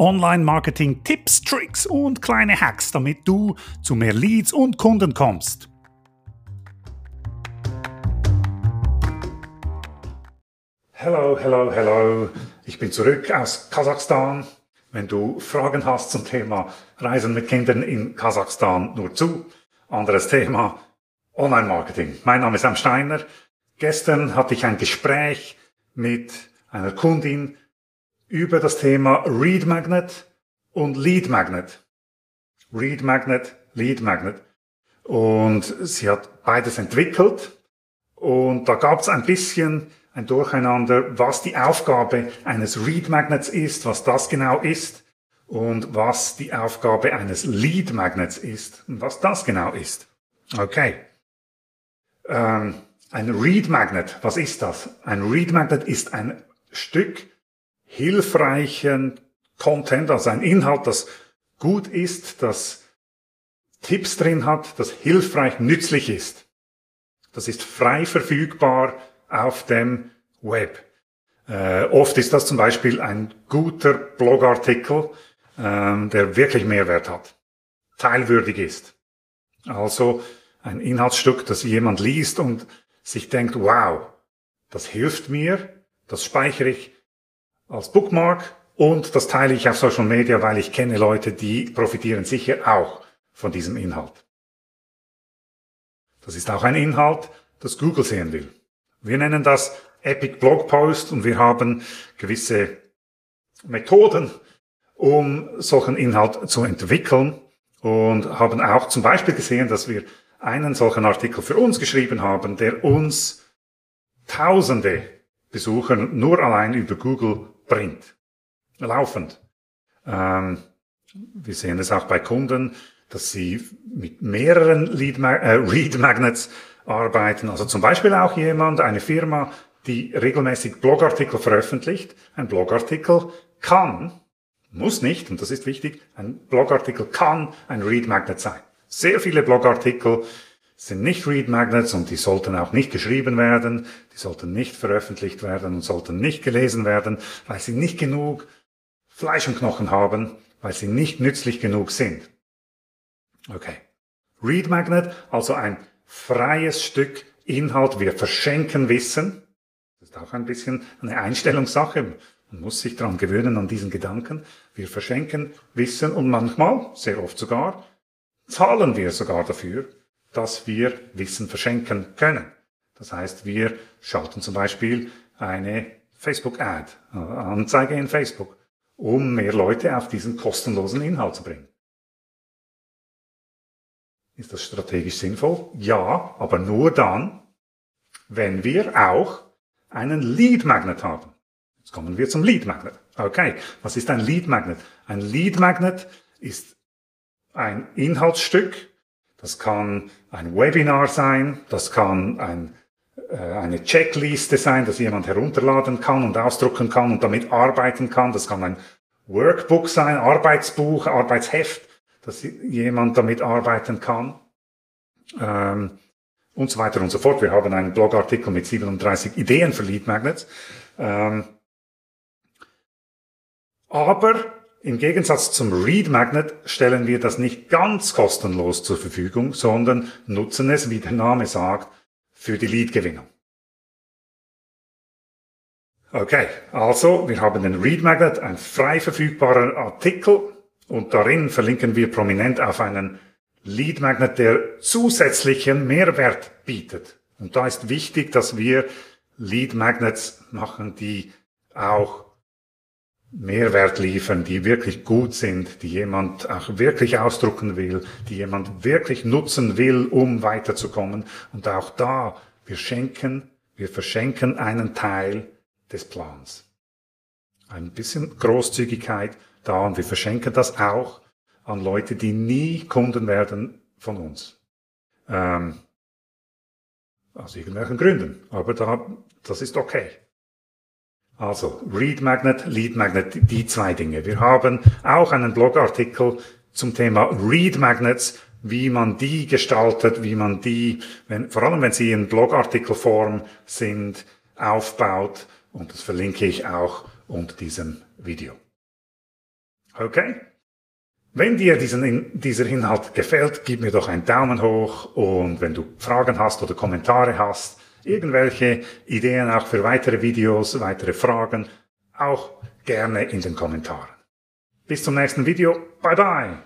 Online-Marketing, Tipps, Tricks und kleine Hacks, damit du zu mehr Leads und Kunden kommst. Hello, hello, hello. Ich bin zurück aus Kasachstan. Wenn du Fragen hast zum Thema Reisen mit Kindern in Kasachstan, nur zu. Anderes Thema, Online-Marketing. Mein Name ist Sam Steiner. Gestern hatte ich ein Gespräch mit einer Kundin über das Thema Read Magnet und Lead Magnet. Read Magnet, Lead Magnet. Und sie hat beides entwickelt. Und da gab es ein bisschen ein Durcheinander, was die Aufgabe eines Read Magnets ist, was das genau ist und was die Aufgabe eines Lead Magnets ist und was das genau ist. Okay. Ähm, ein Read Magnet, was ist das? Ein Read Magnet ist ein Stück hilfreichen Content, also ein Inhalt, das gut ist, das Tipps drin hat, das hilfreich nützlich ist. Das ist frei verfügbar auf dem Web. Äh, oft ist das zum Beispiel ein guter Blogartikel, ähm, der wirklich Mehrwert hat, teilwürdig ist. Also ein Inhaltsstück, das jemand liest und sich denkt, wow, das hilft mir, das speichere ich als Bookmark und das teile ich auf Social Media, weil ich kenne Leute, die profitieren sicher auch von diesem Inhalt. Das ist auch ein Inhalt, das Google sehen will. Wir nennen das Epic Blog Post und wir haben gewisse Methoden, um solchen Inhalt zu entwickeln und haben auch zum Beispiel gesehen, dass wir einen solchen Artikel für uns geschrieben haben, der uns tausende Besucher nur allein über Google bringt. Laufend. Ähm, wir sehen es auch bei Kunden, dass sie mit mehreren Lead äh, Read Magnets arbeiten. Also zum Beispiel auch jemand, eine Firma, die regelmäßig Blogartikel veröffentlicht. Ein Blogartikel kann, muss nicht, und das ist wichtig, ein Blogartikel kann ein Read Magnet sein. Sehr viele Blogartikel sind nicht Read Magnets und die sollten auch nicht geschrieben werden, die sollten nicht veröffentlicht werden und sollten nicht gelesen werden, weil sie nicht genug Fleisch und Knochen haben, weil sie nicht nützlich genug sind. Okay. Read Magnet, also ein freies Stück Inhalt. Wir verschenken Wissen. Das ist auch ein bisschen eine Einstellungssache. Man muss sich daran gewöhnen, an diesen Gedanken. Wir verschenken Wissen und manchmal, sehr oft sogar, zahlen wir sogar dafür, dass wir Wissen verschenken können. Das heißt, wir schalten zum Beispiel eine Facebook-Ad, äh, Anzeige in Facebook, um mehr Leute auf diesen kostenlosen Inhalt zu bringen. Ist das strategisch sinnvoll? Ja, aber nur dann, wenn wir auch einen Lead Magnet haben. Jetzt kommen wir zum Lead Magnet. Okay, was ist ein Lead Magnet? Ein Lead Magnet ist ein Inhaltsstück. Das kann ein Webinar sein, das kann ein, äh, eine Checkliste sein, dass jemand herunterladen kann und ausdrucken kann und damit arbeiten kann. Das kann ein Workbook sein, Arbeitsbuch, Arbeitsheft dass jemand damit arbeiten kann. Ähm, und so weiter und so fort. Wir haben einen Blogartikel mit 37 Ideen für Lead Magnets. Ähm, aber im Gegensatz zum Read Magnet stellen wir das nicht ganz kostenlos zur Verfügung, sondern nutzen es, wie der Name sagt, für die Lead-Gewinnung. Okay, also wir haben den Read Magnet, ein frei verfügbarer Artikel, und darin verlinken wir prominent auf einen Lead Magnet, der zusätzlichen Mehrwert bietet. Und da ist wichtig, dass wir Lead Magnets machen, die auch Mehrwert liefern, die wirklich gut sind, die jemand auch wirklich ausdrucken will, die jemand wirklich nutzen will, um weiterzukommen. Und auch da, wir schenken, wir verschenken einen Teil des Plans. Ein bisschen Großzügigkeit da und wir verschenken das auch an Leute, die nie Kunden werden von uns. Ähm, aus irgendwelchen Gründen. Aber da, das ist okay. Also, Read Magnet, Lead Magnet, die zwei Dinge. Wir haben auch einen Blogartikel zum Thema Read Magnets, wie man die gestaltet, wie man die, wenn, vor allem wenn sie in Blogartikelform sind, aufbaut. Und das verlinke ich auch unter diesem Video. Okay? Wenn dir diesen, dieser Inhalt gefällt, gib mir doch einen Daumen hoch und wenn du Fragen hast oder Kommentare hast, irgendwelche Ideen auch für weitere Videos, weitere Fragen, auch gerne in den Kommentaren. Bis zum nächsten Video. Bye bye.